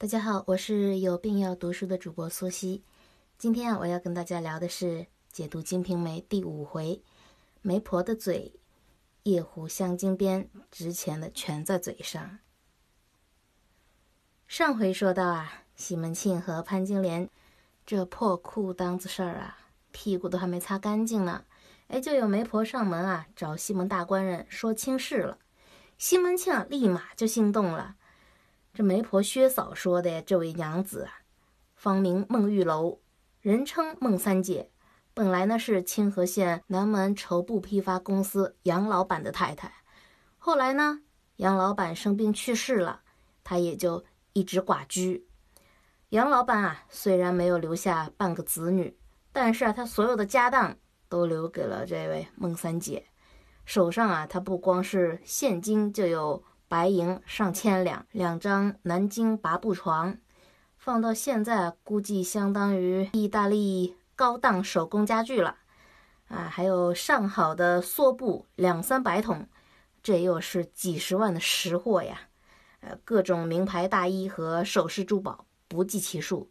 大家好，我是有病要读书的主播苏西。今天啊，我要跟大家聊的是解读《金瓶梅》第五回“媒婆的嘴，夜壶镶金边，值钱的全在嘴上”。上回说到啊，西门庆和潘金莲这破裤裆子事儿啊，屁股都还没擦干净呢，哎，就有媒婆上门啊，找西门大官人说亲事了。西门庆，立马就心动了。这媒婆薛嫂说的这位娘子啊，芳名孟玉楼，人称孟三姐，本来呢是清河县南门绸布批发公司杨老板的太太，后来呢杨老板生病去世了，她也就一直寡居。杨老板啊虽然没有留下半个子女，但是啊他所有的家当都留给了这位孟三姐，手上啊他不光是现金，就有。白银上千两，两张南京拔步床，放到现在估计相当于意大利高档手工家具了。啊，还有上好的梭布两三百桶，这又是几十万的实货呀。呃，各种名牌大衣和首饰珠宝不计其数。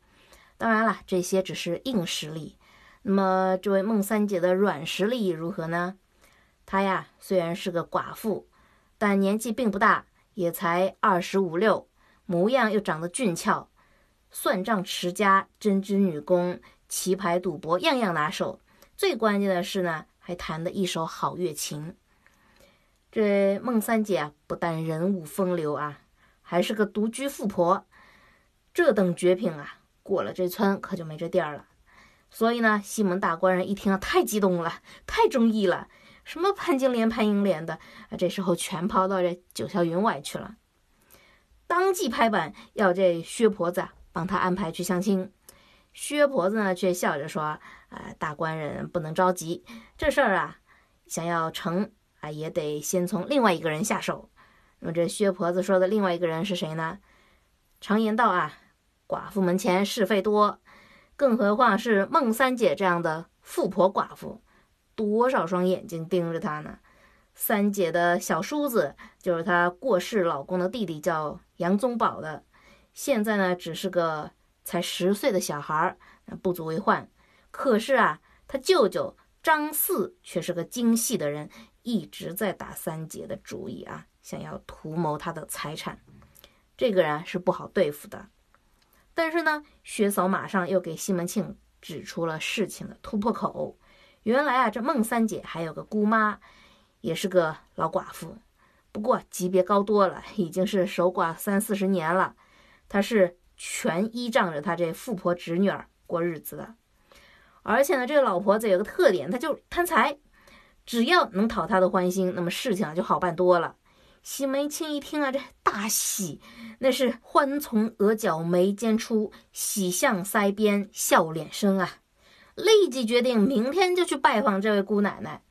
当然了，这些只是硬实力。那么，这位孟三姐的软实力如何呢？她呀，虽然是个寡妇。但年纪并不大，也才二十五六，模样又长得俊俏，算账持家，针织女工，棋牌赌博样样拿手。最关键的是呢，还弹得一手好乐琴。这孟三姐，不但人物风流啊，还是个独居富婆。这等绝品啊，过了这村可就没这店了。所以呢，西门大官人一听啊，太激动了，太中意了。什么潘金莲、潘金莲的啊，这时候全抛到这九霄云外去了。当即拍板要这薛婆子帮他安排去相亲。薛婆子呢却笑着说：“啊，大官人不能着急，这事儿啊，想要成啊，也得先从另外一个人下手。那么这薛婆子说的另外一个人是谁呢？常言道啊，寡妇门前是非多，更何况是孟三姐这样的富婆寡妇。”多少双眼睛盯着她呢？三姐的小叔子就是她过世老公的弟弟，叫杨宗保的。现在呢，只是个才十岁的小孩儿，不足为患。可是啊，他舅舅张四却是个精细的人，一直在打三姐的主意啊，想要图谋她的财产。这个人是不好对付的。但是呢，薛嫂马上又给西门庆指出了事情的突破口。原来啊，这孟三姐还有个姑妈，也是个老寡妇，不过级别高多了，已经是守寡三四十年了。她是全依仗着她这富婆侄女儿过日子的。而且呢，这个老婆子有个特点，她就贪财，只要能讨她的欢心，那么事情啊就好办多了。西门庆一听啊，这大喜，那是欢从额角眉间出，喜向腮边笑脸生啊。立即决定明天就去拜访这位姑奶奶。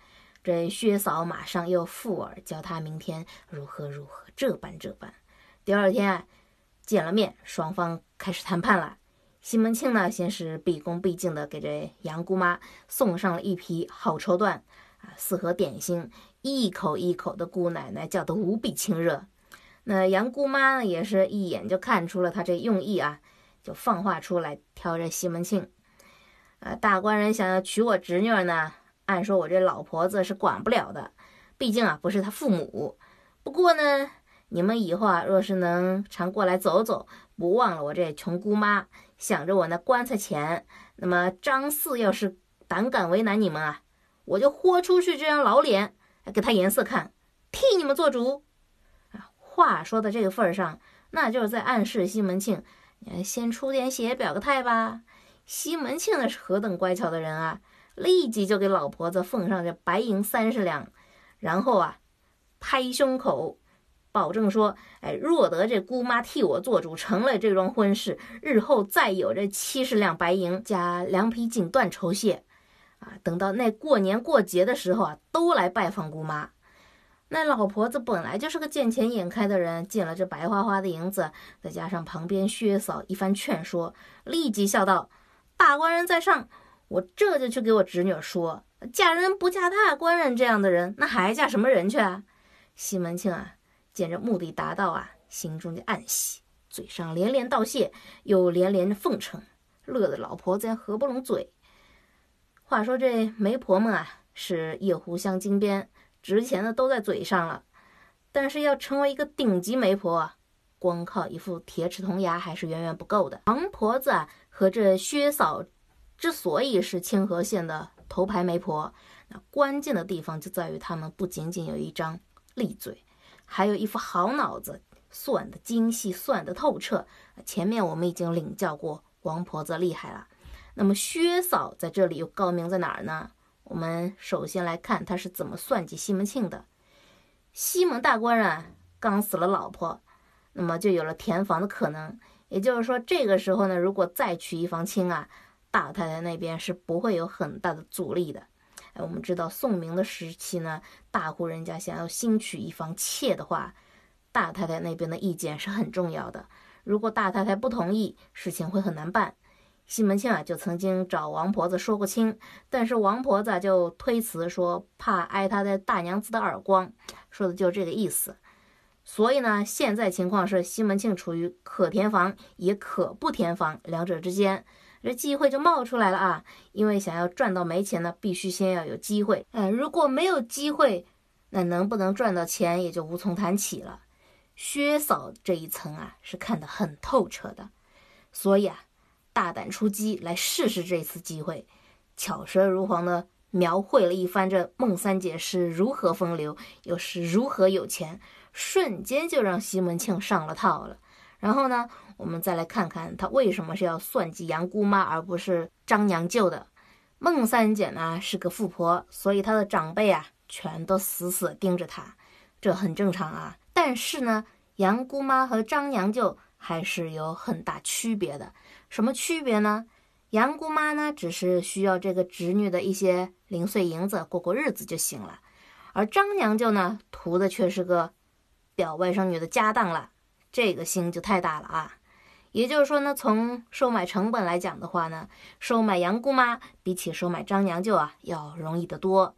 这薛嫂马上又附耳教他明天如何如何，这般这般。第二天见了面，双方开始谈判了。西门庆呢，先是毕恭毕敬的给这杨姑妈送上了一批好绸缎啊，四盒点心，一口一口的姑奶奶叫得无比亲热。那杨姑妈呢，也是一眼就看出了他这用意啊，就放话出来挑着西门庆。呃，大官人想要娶我侄女呢，按说我这老婆子是管不了的，毕竟啊不是他父母。不过呢，你们以后啊若是能常过来走走，不忘了我这穷姑妈，想着我那棺材钱，那么张四要是胆敢为难你们啊，我就豁出去这张老脸给他颜色看，替你们做主。啊，话说到这个份上，那就是在暗示西门庆，你先出点血表个态吧。西门庆那是何等乖巧的人啊！立即就给老婆子奉上这白银三十两，然后啊，拍胸口保证说：“哎，若得这姑妈替我做主，成了这桩婚事，日后再有这七十两白银加两匹锦缎酬谢，啊，等到那过年过节的时候啊，都来拜访姑妈。”那老婆子本来就是个见钱眼开的人，见了这白花花的银子，再加上旁边薛嫂一番劝说，立即笑道。大官人在上，我这就去给我侄女说，嫁人不嫁大官人这样的人，那还嫁什么人去啊？西门庆啊，见这目的达到啊，心中就暗喜，嘴上连连道谢，又连连奉承，乐得老婆子合不拢嘴。话说这媒婆们啊，是夜壶镶金边，值钱的都在嘴上了。但是要成为一个顶级媒婆，光靠一副铁齿铜牙还是远远不够的。王婆子啊，和这薛嫂之所以是清河县的头牌媒婆，那关键的地方就在于他们不仅仅有一张利嘴，还有一副好脑子，算得精细，算得透彻。前面我们已经领教过王婆子厉害了。那么薛嫂在这里又高明在哪儿呢？我们首先来看她是怎么算计西门庆的。西门大官人刚死了老婆，那么就有了填房的可能。也就是说，这个时候呢，如果再娶一房亲啊，大太太那边是不会有很大的阻力的。哎，我们知道宋明的时期呢，大户人家想要新娶一房妾的话，大太太那边的意见是很重要的。如果大太太不同意，事情会很难办。西门庆啊，就曾经找王婆子说过亲，但是王婆子就推辞说怕挨他的大娘子的耳光，说的就这个意思。所以呢，现在情况是西门庆处于可填房也可不填房两者之间，这机会就冒出来了啊！因为想要赚到没钱呢，必须先要有机会。嗯，如果没有机会，那能不能赚到钱也就无从谈起了。薛嫂这一层啊，是看得很透彻的，所以啊。大胆出击，来试试这次机会，巧舌如簧的描绘了一番这孟三姐是如何风流，又是如何有钱，瞬间就让西门庆上了套了。然后呢，我们再来看看他为什么是要算计杨姑妈而不是张娘舅的。孟三姐呢是个富婆，所以她的长辈啊全都死死盯着她，这很正常啊。但是呢，杨姑妈和张娘舅还是有很大区别的。什么区别呢？杨姑妈呢，只是需要这个侄女的一些零碎银子过过日子就行了，而张娘舅呢，图的却是个表外甥女的家当了，这个心就太大了啊！也就是说呢，从收买成本来讲的话呢，收买杨姑妈比起收买张娘舅啊要容易得多，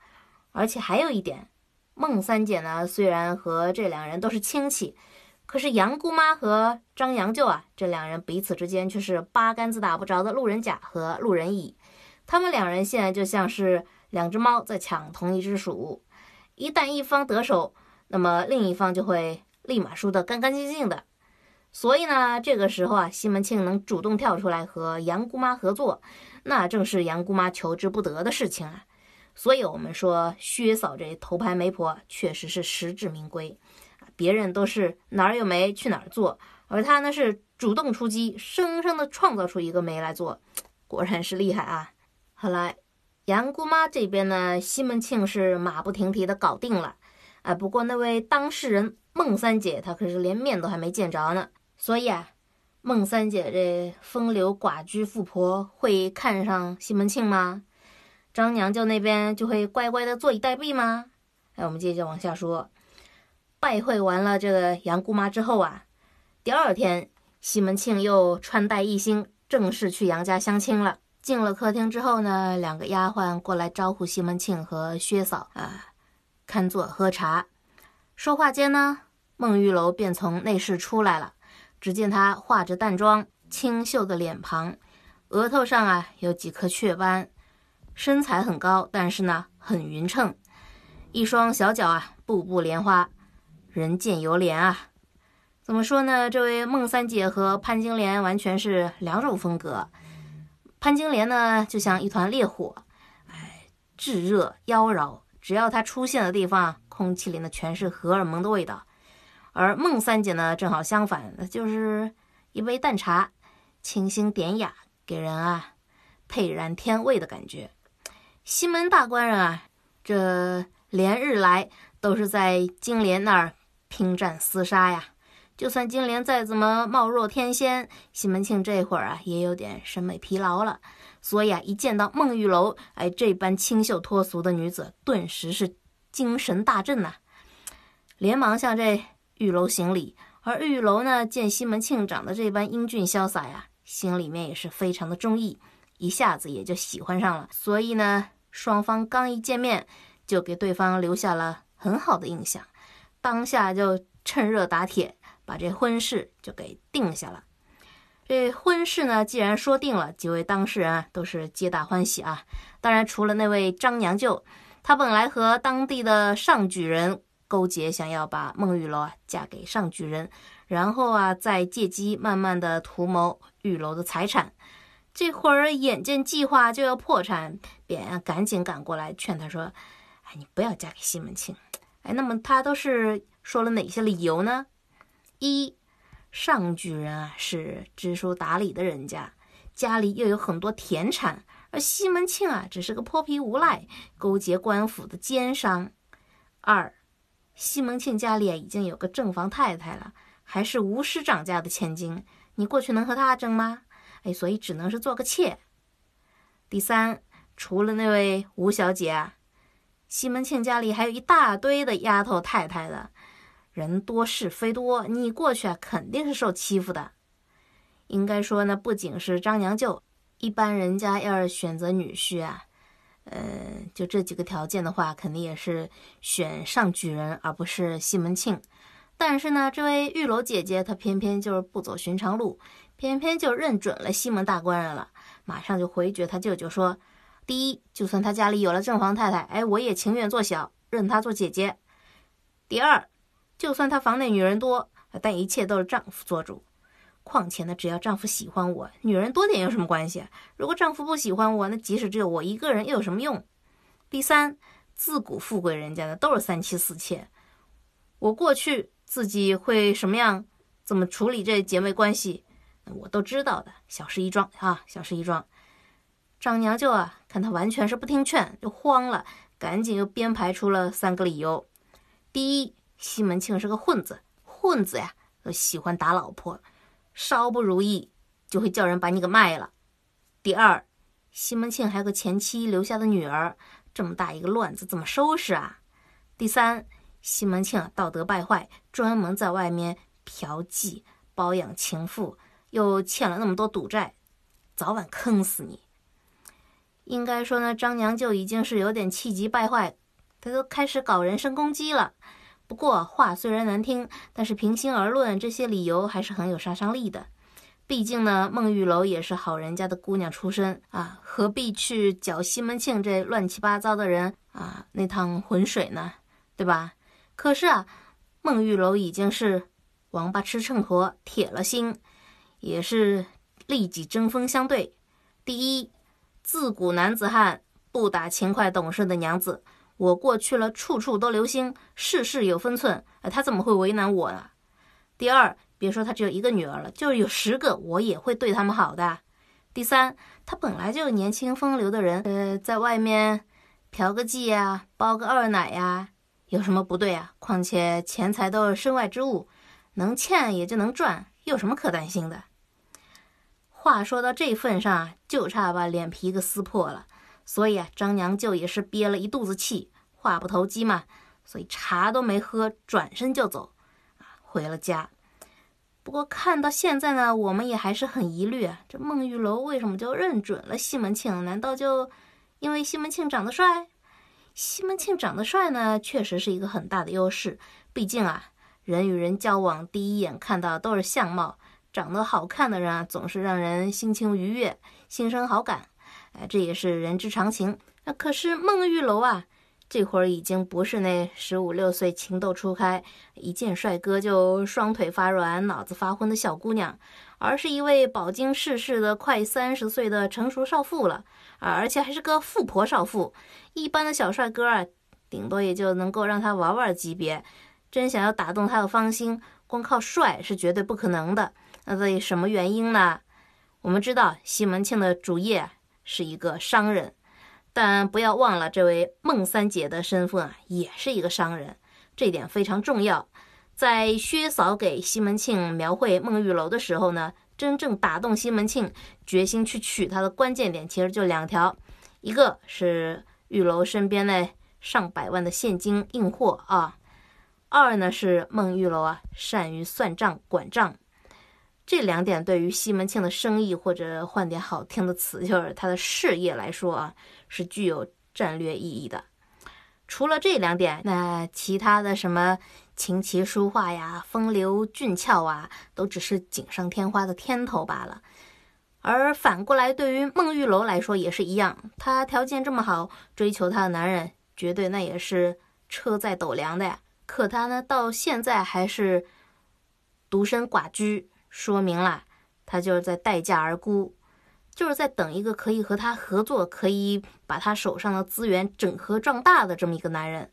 而且还有一点，孟三姐呢，虽然和这两人都是亲戚。可是杨姑妈和张杨舅啊，这两人彼此之间却是八竿子打不着的路人甲和路人乙。他们两人现在就像是两只猫在抢同一只鼠，一旦一方得手，那么另一方就会立马输得干干净净的。所以呢，这个时候啊，西门庆能主动跳出来和杨姑妈合作，那正是杨姑妈求之不得的事情啊。所以，我们说薛嫂这头牌媒婆确实是实至名归。别人都是哪儿有媒去哪儿做，而她呢是主动出击，生生的创造出一个媒来做，果然是厉害啊！后来杨姑妈这边呢，西门庆是马不停蹄的搞定了，啊，不过那位当事人孟三姐她可是连面都还没见着呢，所以啊，孟三姐这风流寡居富婆会看上西门庆吗？张娘舅那边就会乖乖的坐以待毙吗？哎，我们接着往下说。拜会完了这个杨姑妈之后啊，第二天西门庆又穿戴一新，正式去杨家相亲了。进了客厅之后呢，两个丫鬟过来招呼西门庆和薛嫂啊，看座喝茶。说话间呢，孟玉楼便从内室出来了。只见他化着淡妆，清秀的脸庞，额头上啊有几颗雀斑，身材很高，但是呢很匀称，一双小脚啊步步莲花。人见犹怜啊！怎么说呢？这位孟三姐和潘金莲完全是两种风格。潘金莲呢，就像一团烈火，哎，炙热妖娆，只要她出现的地方，空气里呢全是荷尔蒙的味道。而孟三姐呢，正好相反，那就是一杯淡茶，清新典雅，给人啊沛然天味的感觉。西门大官人啊，这连日来都是在金莲那儿。拼战厮杀呀！就算金莲再怎么貌若天仙，西门庆这会儿啊也有点审美疲劳了。所以啊，一见到孟玉楼，哎，这般清秀脱俗的女子，顿时是精神大振呐，连忙向这玉楼行礼。而玉楼呢，见西门庆长得这般英俊潇洒呀，心里面也是非常的中意，一下子也就喜欢上了。所以呢，双方刚一见面，就给对方留下了很好的印象。当下就趁热打铁，把这婚事就给定下了。这婚事呢，既然说定了，几位当事人啊都是皆大欢喜啊。当然，除了那位张娘舅，他本来和当地的上举人勾结，想要把孟玉楼啊嫁给上举人，然后啊再借机慢慢的图谋玉楼的财产。这会儿眼见计划就要破产，便赶紧赶过来劝他说：“哎，你不要嫁给西门庆。哎，那么他都是说了哪些理由呢？一。”上举人啊是知书达理的人家，家里又有很多田产，而西门庆啊只是个泼皮无赖，勾结官府的奸商。二，西门庆家里啊已经有个正房太太了，还是吴师长家的千金，你过去能和他争吗？哎，所以只能是做个妾。第三，除了那位吴小姐啊，西门庆家里还有一大堆的丫头太太的。人多是非多，你过去啊肯定是受欺负的。应该说呢，不仅是张娘舅，一般人家要是选择女婿啊，呃，就这几个条件的话，肯定也是选上举人，而不是西门庆。但是呢，这位玉楼姐姐她偏偏就是不走寻常路，偏偏就认准了西门大官人了，马上就回绝他舅舅说：第一，就算他家里有了正房太太，哎，我也情愿做小，认她做姐姐。第二。就算他房内女人多，但一切都是丈夫做主。况且呢，只要丈夫喜欢我，女人多点有什么关系？如果丈夫不喜欢我，那即使只有我一个人又有什么用？第三，自古富贵人家的都是三妻四妾。我过去自己会什么样，怎么处理这姐妹关系，我都知道的。小事一桩啊，小事一桩。张娘舅啊，看他完全是不听劝，就慌了，赶紧又编排出了三个理由。第一。西门庆是个混子，混子呀，都喜欢打老婆，稍不如意就会叫人把你给卖了。第二，西门庆还有个前妻留下的女儿，这么大一个乱子怎么收拾啊？第三，西门庆道德败坏，专门在外面嫖妓，包养情妇，又欠了那么多赌债，早晚坑死你。应该说呢，张娘就已经是有点气急败坏，他都开始搞人身攻击了。不过话虽然难听，但是平心而论，这些理由还是很有杀伤力的。毕竟呢，孟玉楼也是好人家的姑娘出身啊，何必去搅西门庆这乱七八糟的人啊那趟浑水呢？对吧？可是啊，孟玉楼已经是王八吃秤砣，铁了心，也是立即针锋相对。第一，自古男子汉不打勤快懂事的娘子。我过去了，处处都留心，事事有分寸。哎，他怎么会为难我呢？第二，别说他只有一个女儿了，就是有十个，我也会对他们好的。第三，他本来就是年轻风流的人，呃，在外面嫖个妓呀，包个二奶呀，有什么不对啊？况且钱财都是身外之物，能欠也就能赚，有什么可担心的？话说到这份上，就差把脸皮给撕破了。所以啊，张娘舅也是憋了一肚子气，话不投机嘛，所以茶都没喝，转身就走，啊，回了家。不过看到现在呢，我们也还是很疑虑啊，这孟玉楼为什么就认准了西门庆？难道就因为西门庆长得帅？西门庆长得帅呢，确实是一个很大的优势。毕竟啊，人与人交往，第一眼看到都是相貌，长得好看的人啊，总是让人心情愉悦，心生好感。哎，这也是人之常情。那可是孟玉楼啊，这会儿已经不是那十五六岁情窦初开，一见帅哥就双腿发软、脑子发昏的小姑娘，而是一位饱经世事的快三十岁的成熟少妇了啊！而且还是个富婆少妇。一般的小帅哥啊，顶多也就能够让他玩玩级别，真想要打动他的芳心，光靠帅是绝对不可能的。那到底什么原因呢？我们知道西门庆的主业。是一个商人，但不要忘了，这位孟三姐的身份啊，也是一个商人，这点非常重要。在薛嫂给西门庆描绘孟玉楼的时候呢，真正打动西门庆决心去娶她的关键点，其实就两条：一个是玉楼身边那上百万的现金硬货啊；二呢是孟玉楼啊善于算账管账。这两点对于西门庆的生意，或者换点好听的词，就是他的事业来说啊，是具有战略意义的。除了这两点，那其他的什么琴棋书画呀、风流俊俏啊，都只是锦上添花的添头罢了。而反过来，对于孟玉楼来说也是一样，她条件这么好，追求她的男人绝对那也是车载斗量的呀。可她呢，到现在还是独身寡居，说明了她就是在待价而沽。就是在等一个可以和他合作，可以把他手上的资源整合壮大的这么一个男人。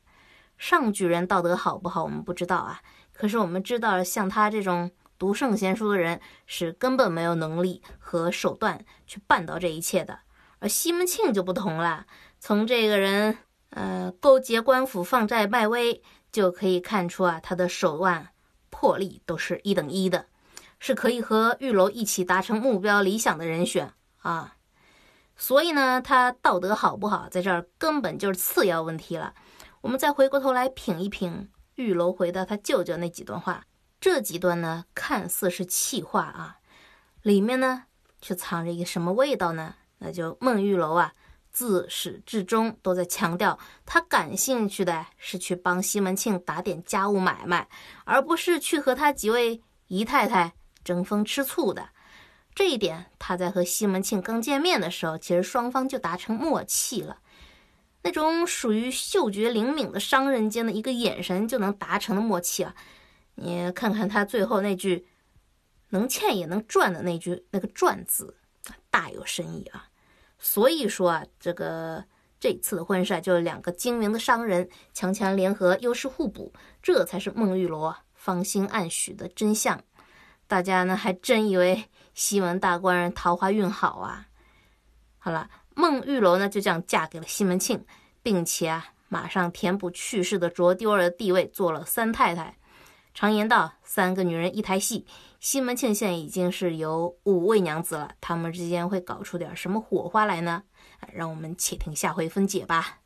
上举人道德好不好，我们不知道啊。可是我们知道，像他这种读圣贤书的人，是根本没有能力和手段去办到这一切的。而西门庆就不同了，从这个人呃勾结官府、放债卖威，就可以看出啊，他的手腕、魄力都是一等一的，是可以和玉楼一起达成目标、理想的人选。啊，所以呢，他道德好不好，在这儿根本就是次要问题了。我们再回过头来品一品玉楼回到他舅舅那几段话，这几段呢，看似是气话啊，里面呢却藏着一个什么味道呢？那就孟玉楼啊，自始至终都在强调，他感兴趣的是去帮西门庆打点家务买卖，而不是去和他几位姨太太争风吃醋的。这一点，他在和西门庆刚见面的时候，其实双方就达成默契了。那种属于嗅觉灵敏的商人间的一个眼神就能达成的默契啊！你看看他最后那句“能欠也能赚”的那句那个“赚”字，大有深意啊！所以说啊，这个这次的婚事就是两个精明的商人强强联合，优势互补，这才是孟玉楼芳心暗许的真相。大家呢还真以为。西门大官人桃花运好啊！好了，孟玉楼呢就这样嫁给了西门庆，并且啊马上填补去世的卓丢儿的地位，做了三太太。常言道，三个女人一台戏。西门庆现在已经是有五位娘子了，他们之间会搞出点什么火花来呢？让我们且听下回分解吧。